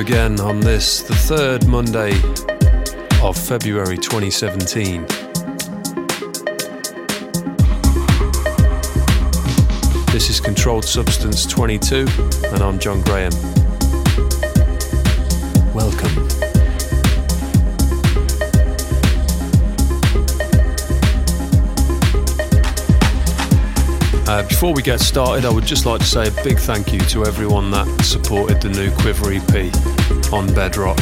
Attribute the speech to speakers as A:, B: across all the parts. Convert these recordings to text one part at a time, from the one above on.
A: again on this, the third Monday of February 2017. This is Controlled Substance 22, and I'm John Graham. Welcome. Uh, before we get started, I would just like to say a big thank you to everyone that supported the new Quivver EP on Bedrock.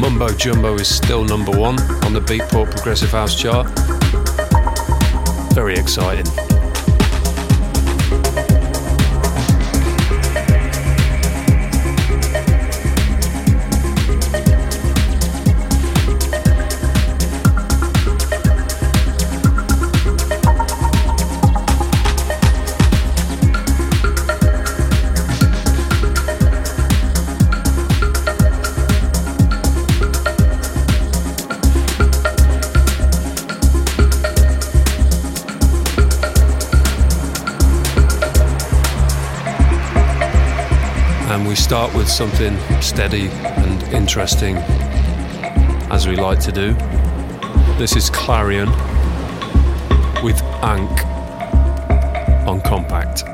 A: Mumbo Jumbo is still number one on the Beatport Progressive House chart. Very exciting. Start with something steady and interesting, as we like to do. This is Clarion with Ankh on Compact.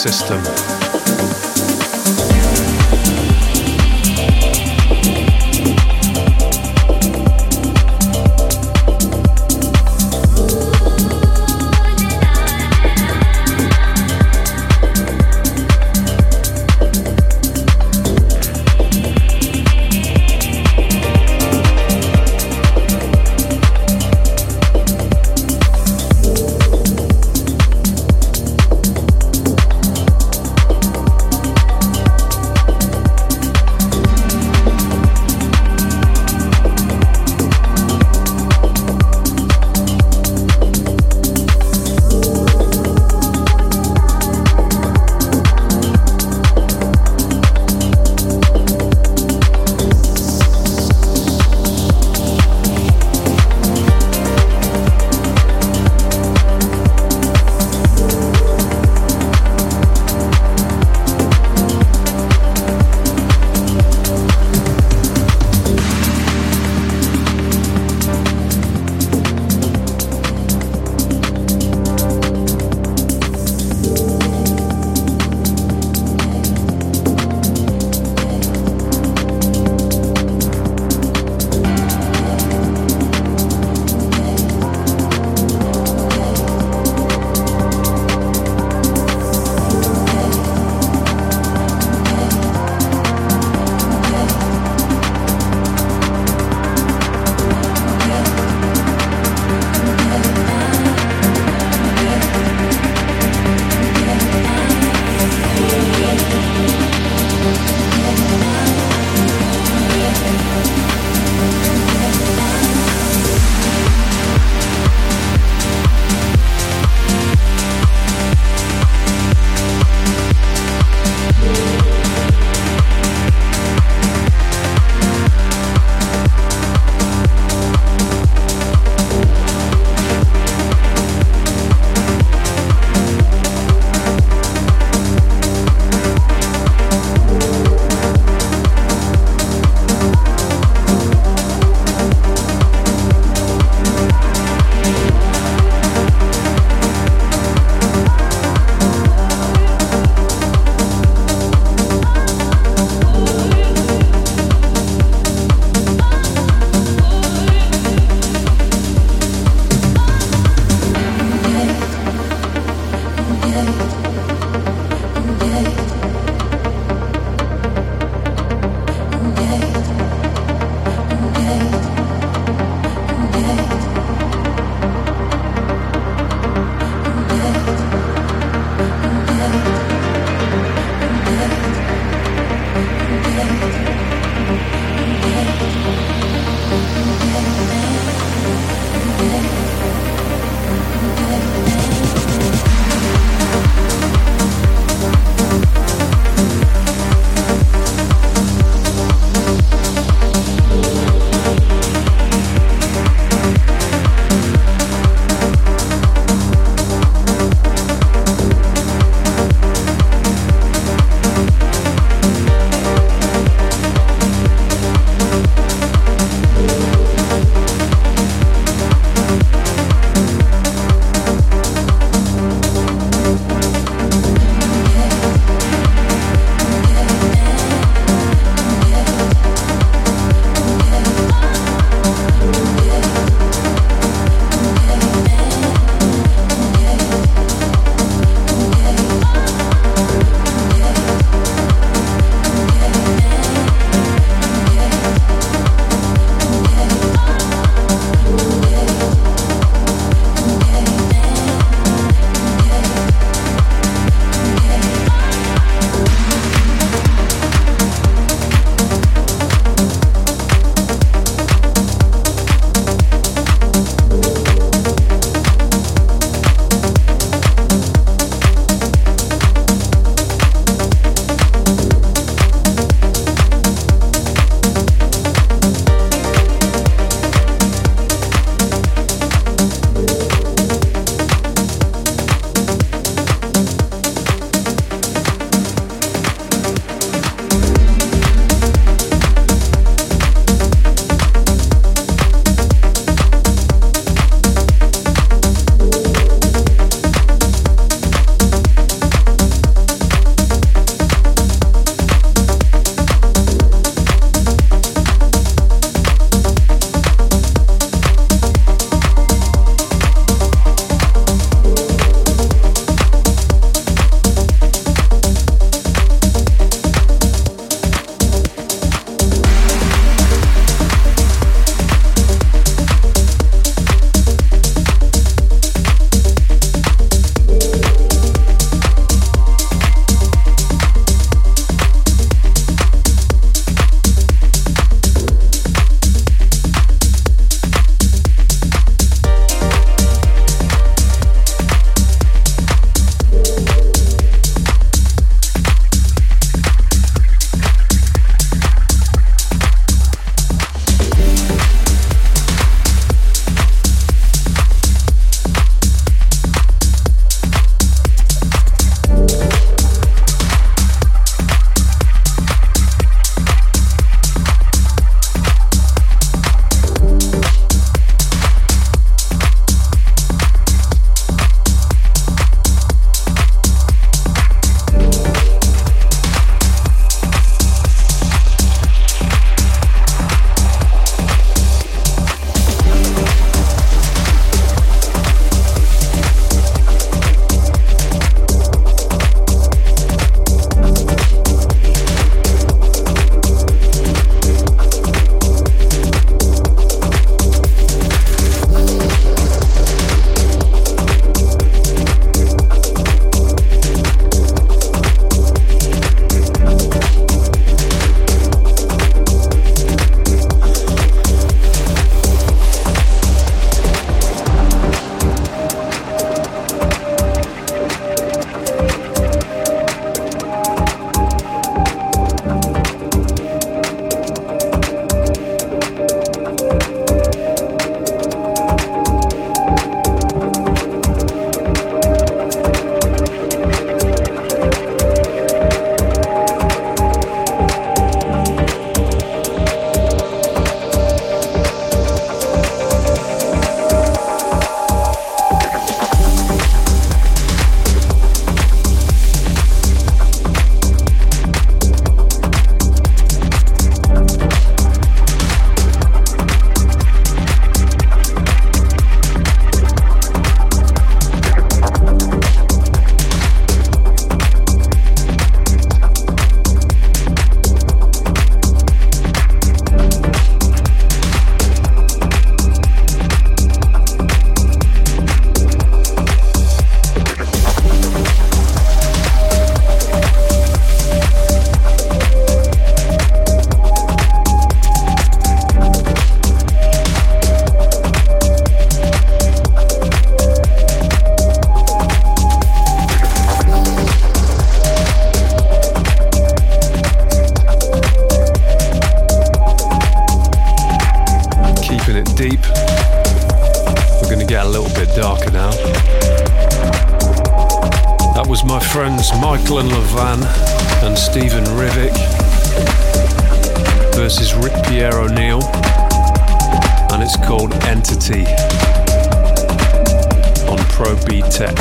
A: System. Rivik versus Rick Pier O'Neil, and it's called Entity on Pro Beat Tech.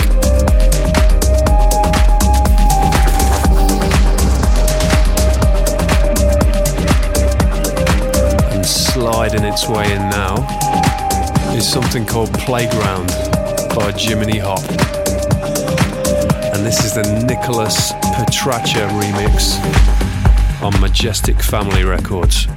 A: And sliding its way in now is something called Playground by Jiminy Hop and this is the Nicholas Petracha remix on Majestic Family Records.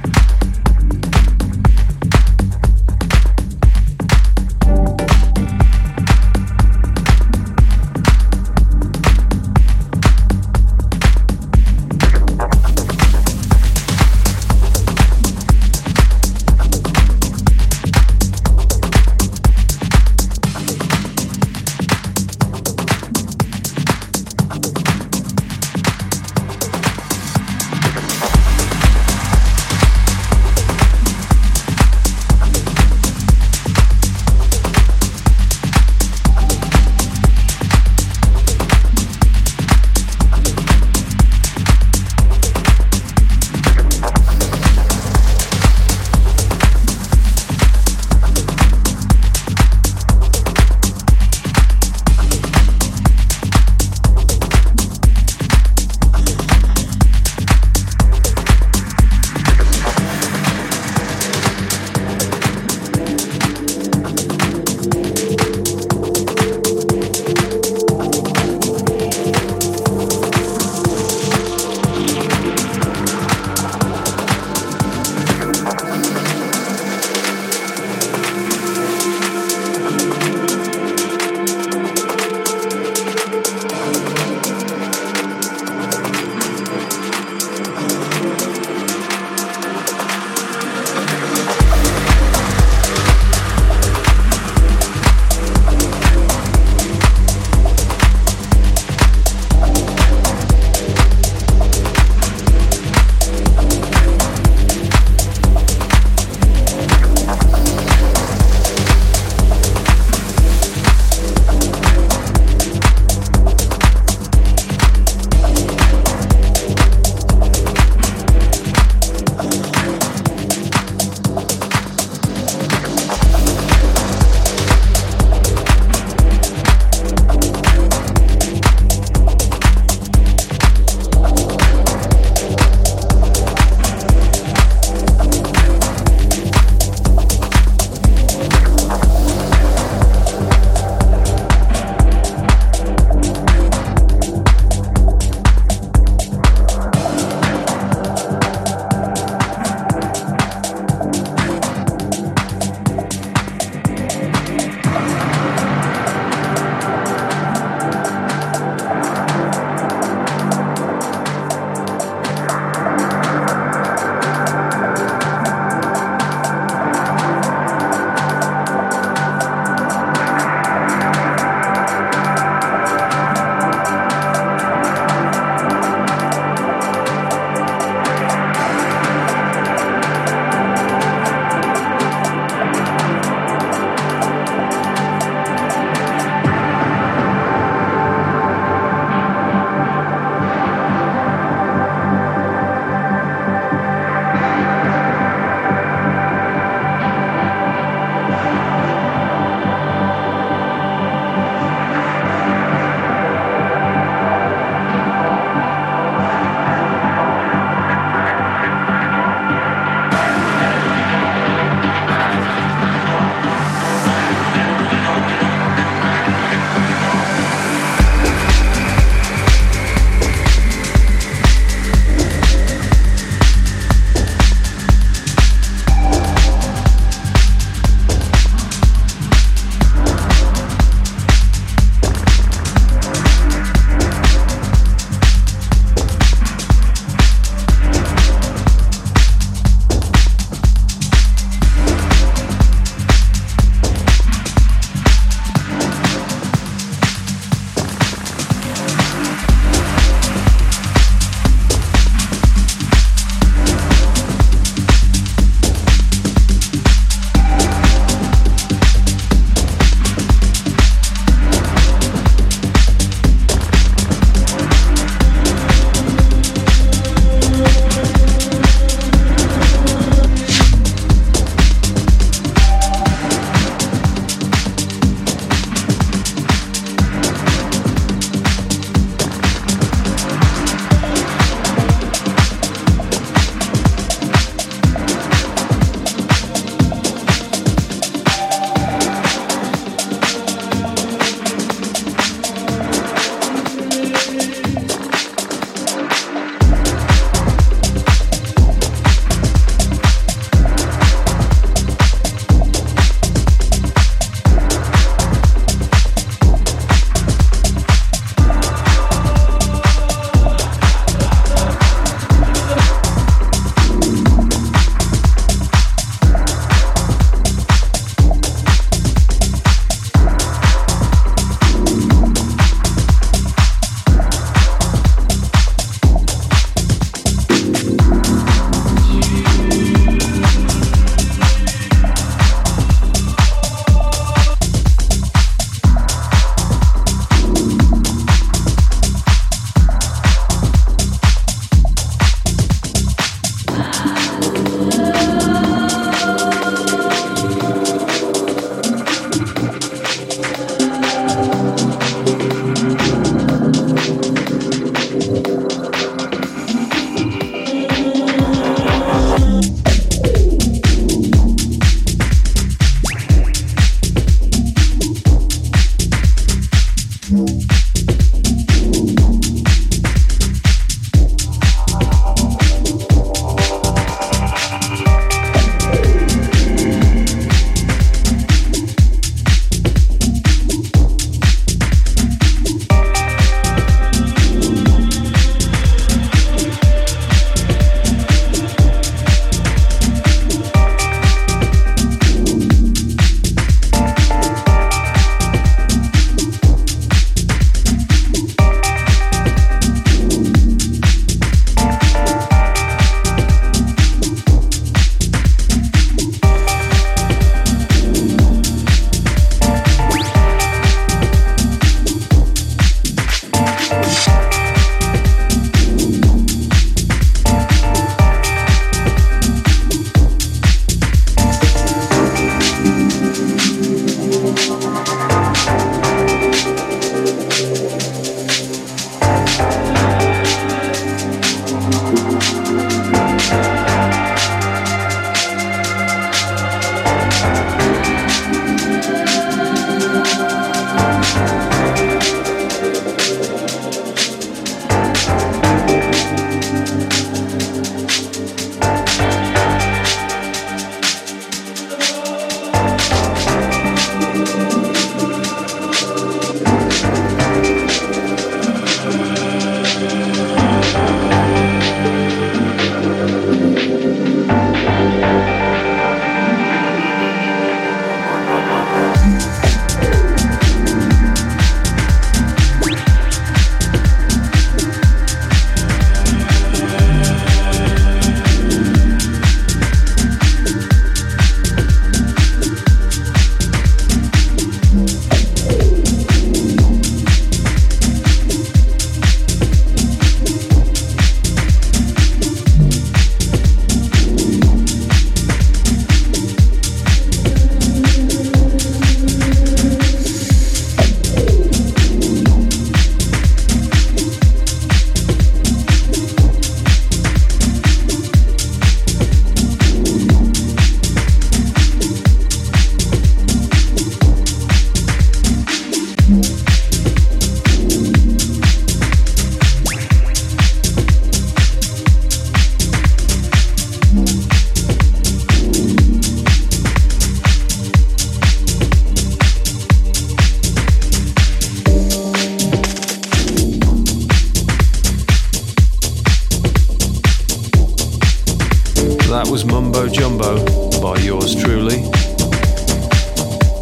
A: that was Mumbo Jumbo by yours truly.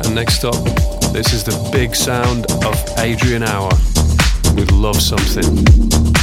A: And next up, this is the big sound of Adrian Hour with Love Something.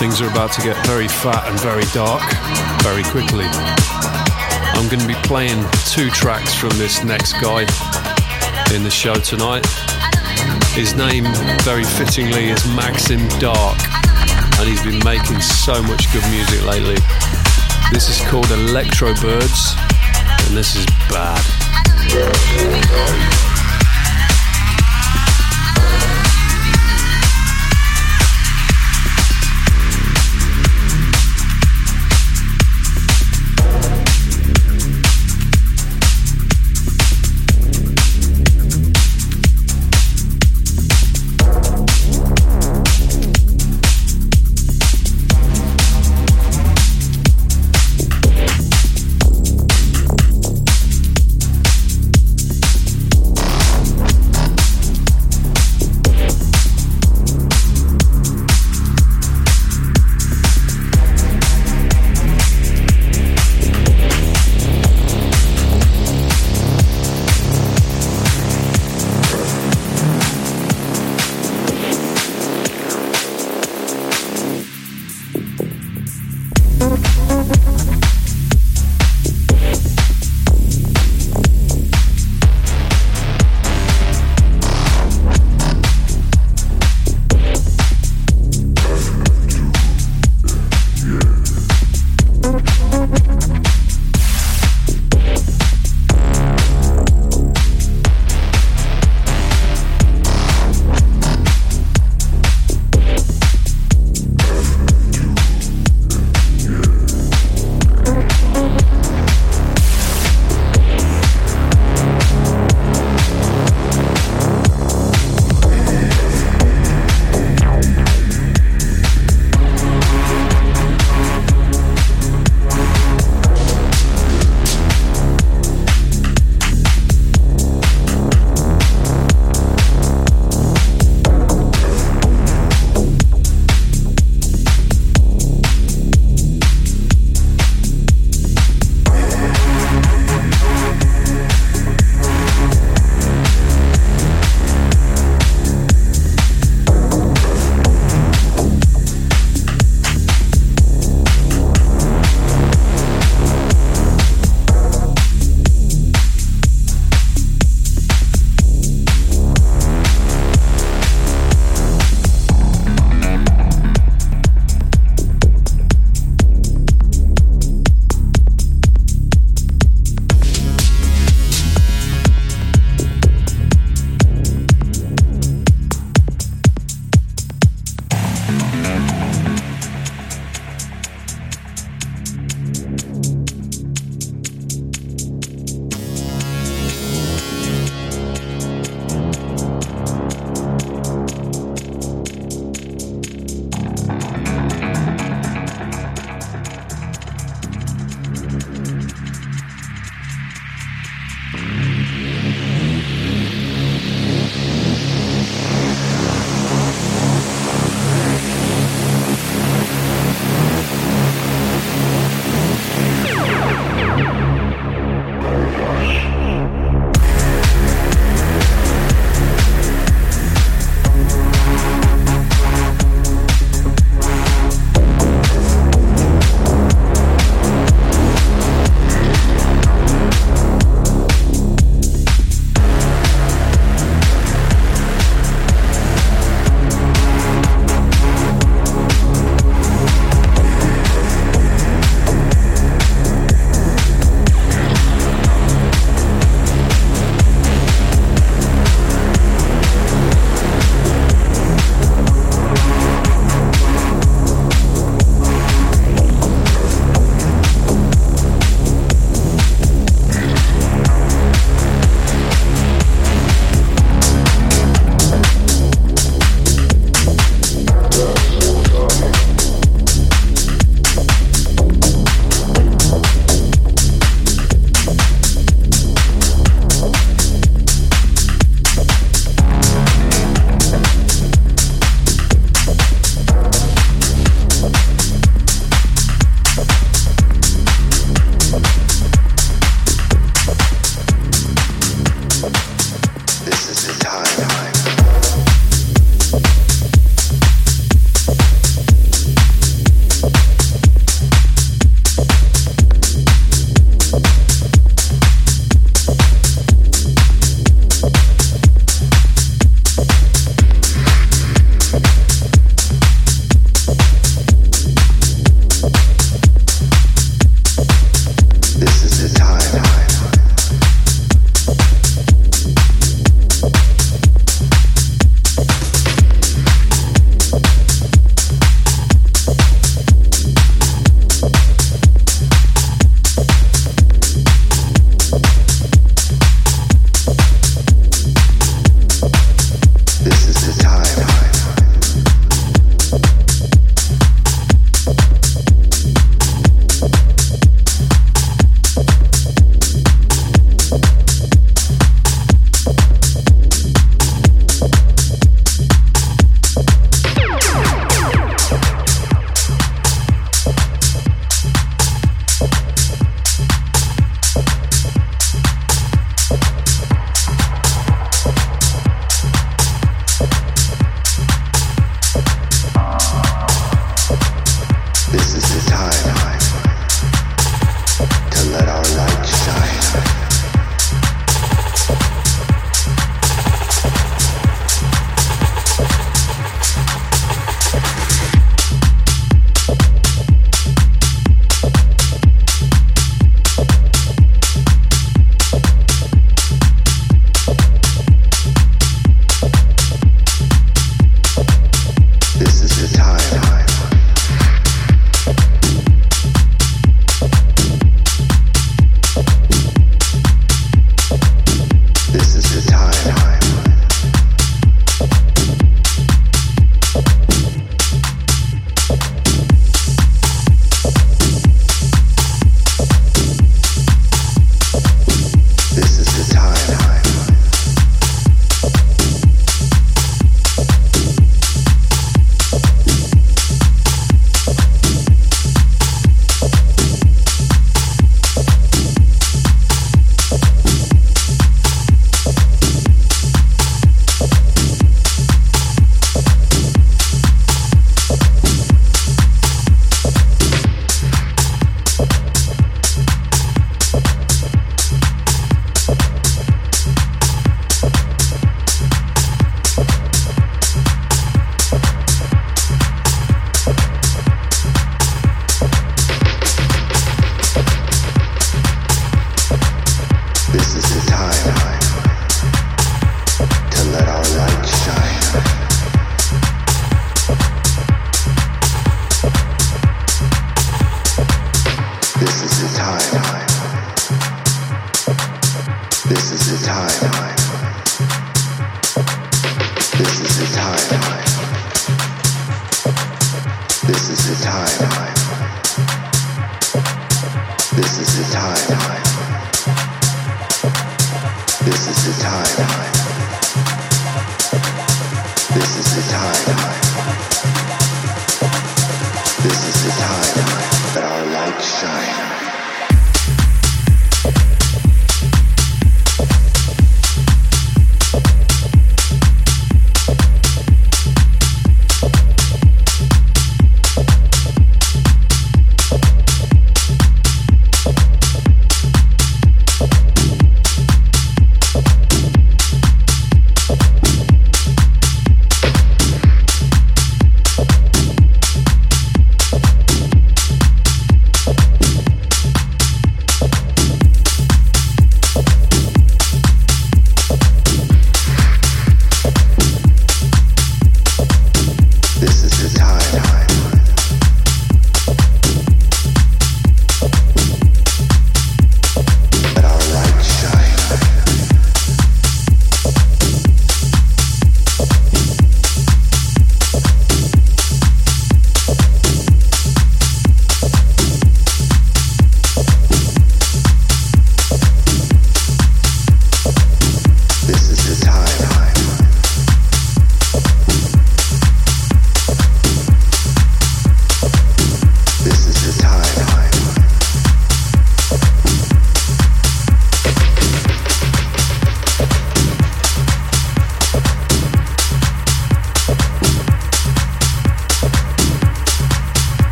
A: Things are about to get very fat and very dark very quickly. I'm going to be playing two tracks from this next guy in the show tonight. His name, very fittingly, is Maxim Dark, and he's been making so much good music lately. This is called Electro Birds, and this is bad.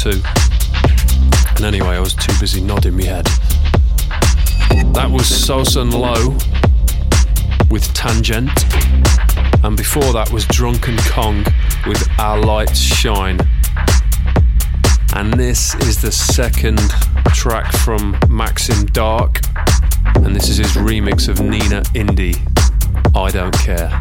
A: Two. And anyway, I was too busy nodding my head. That was Sosun Low with Tangent. And before that was Drunken Kong with Our Lights Shine. And this is the second track from Maxim Dark. And this is his remix of Nina Indie. I don't care.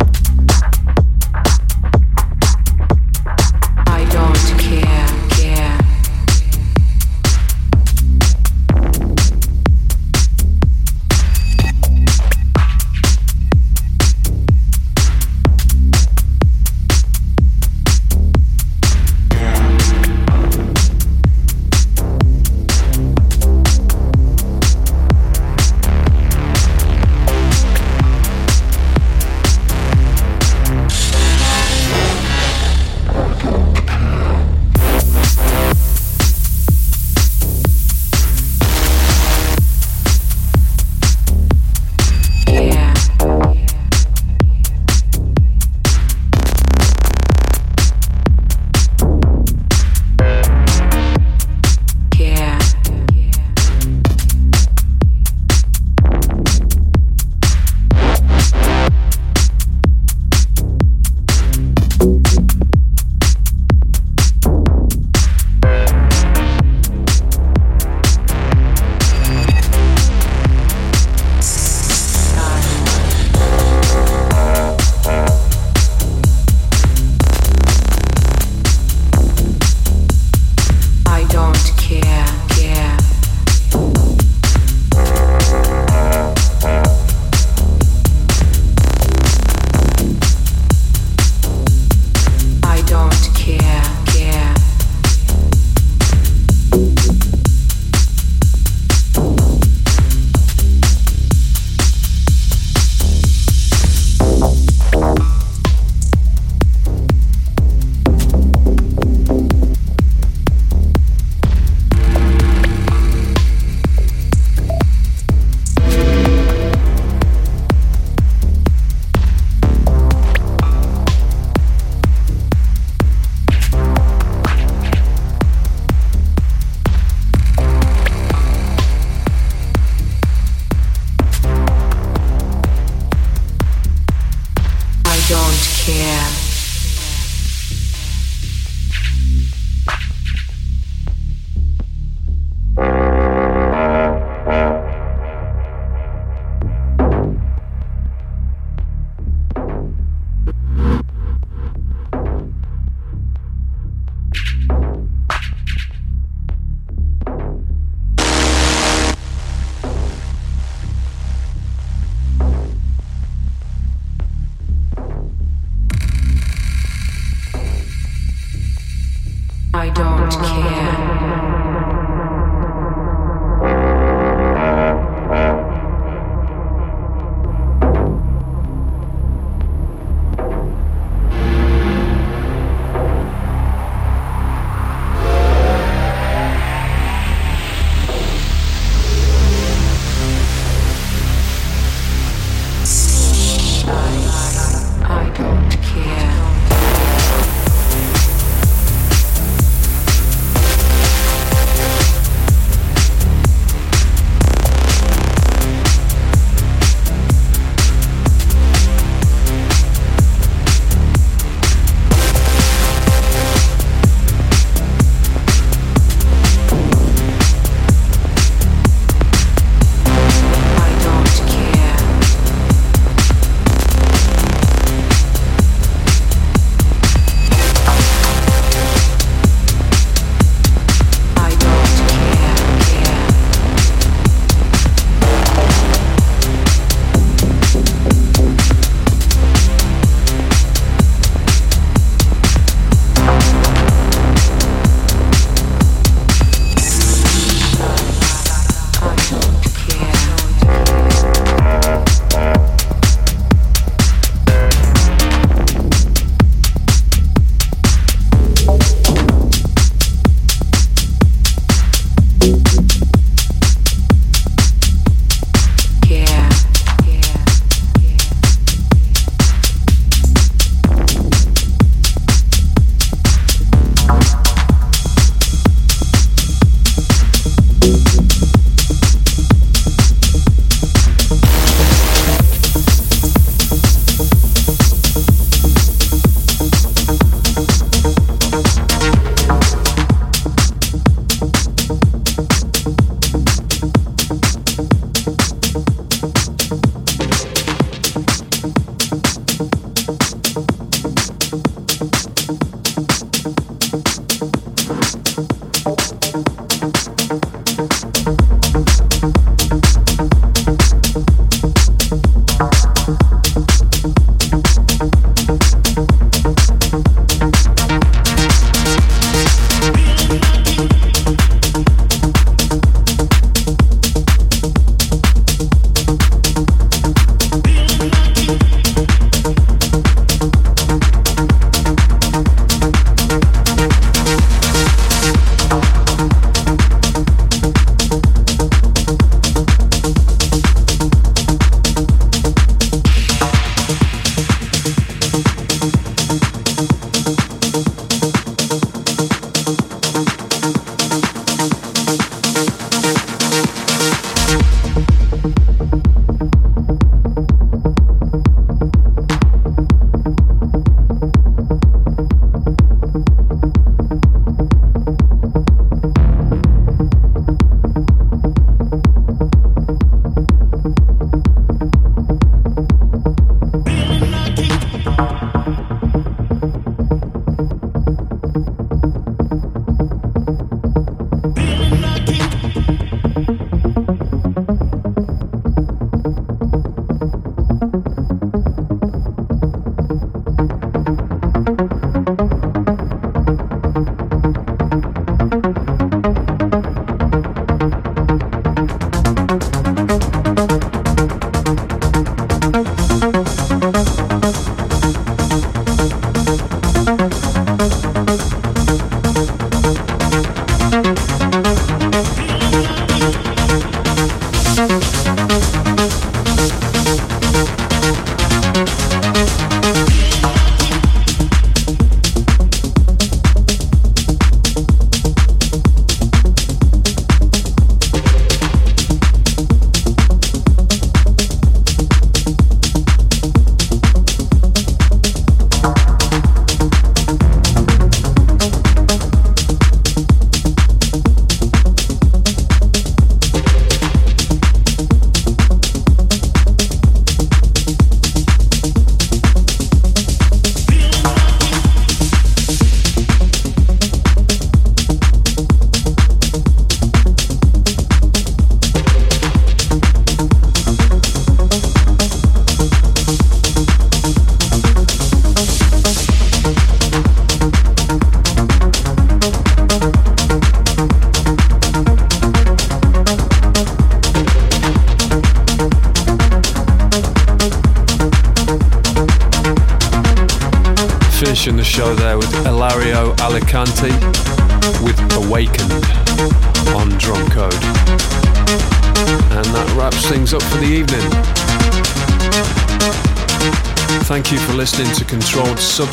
A: I don't care.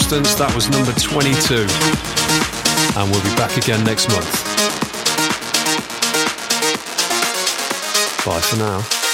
A: Substance. That was number 22. And we'll be back again next month. Bye for now.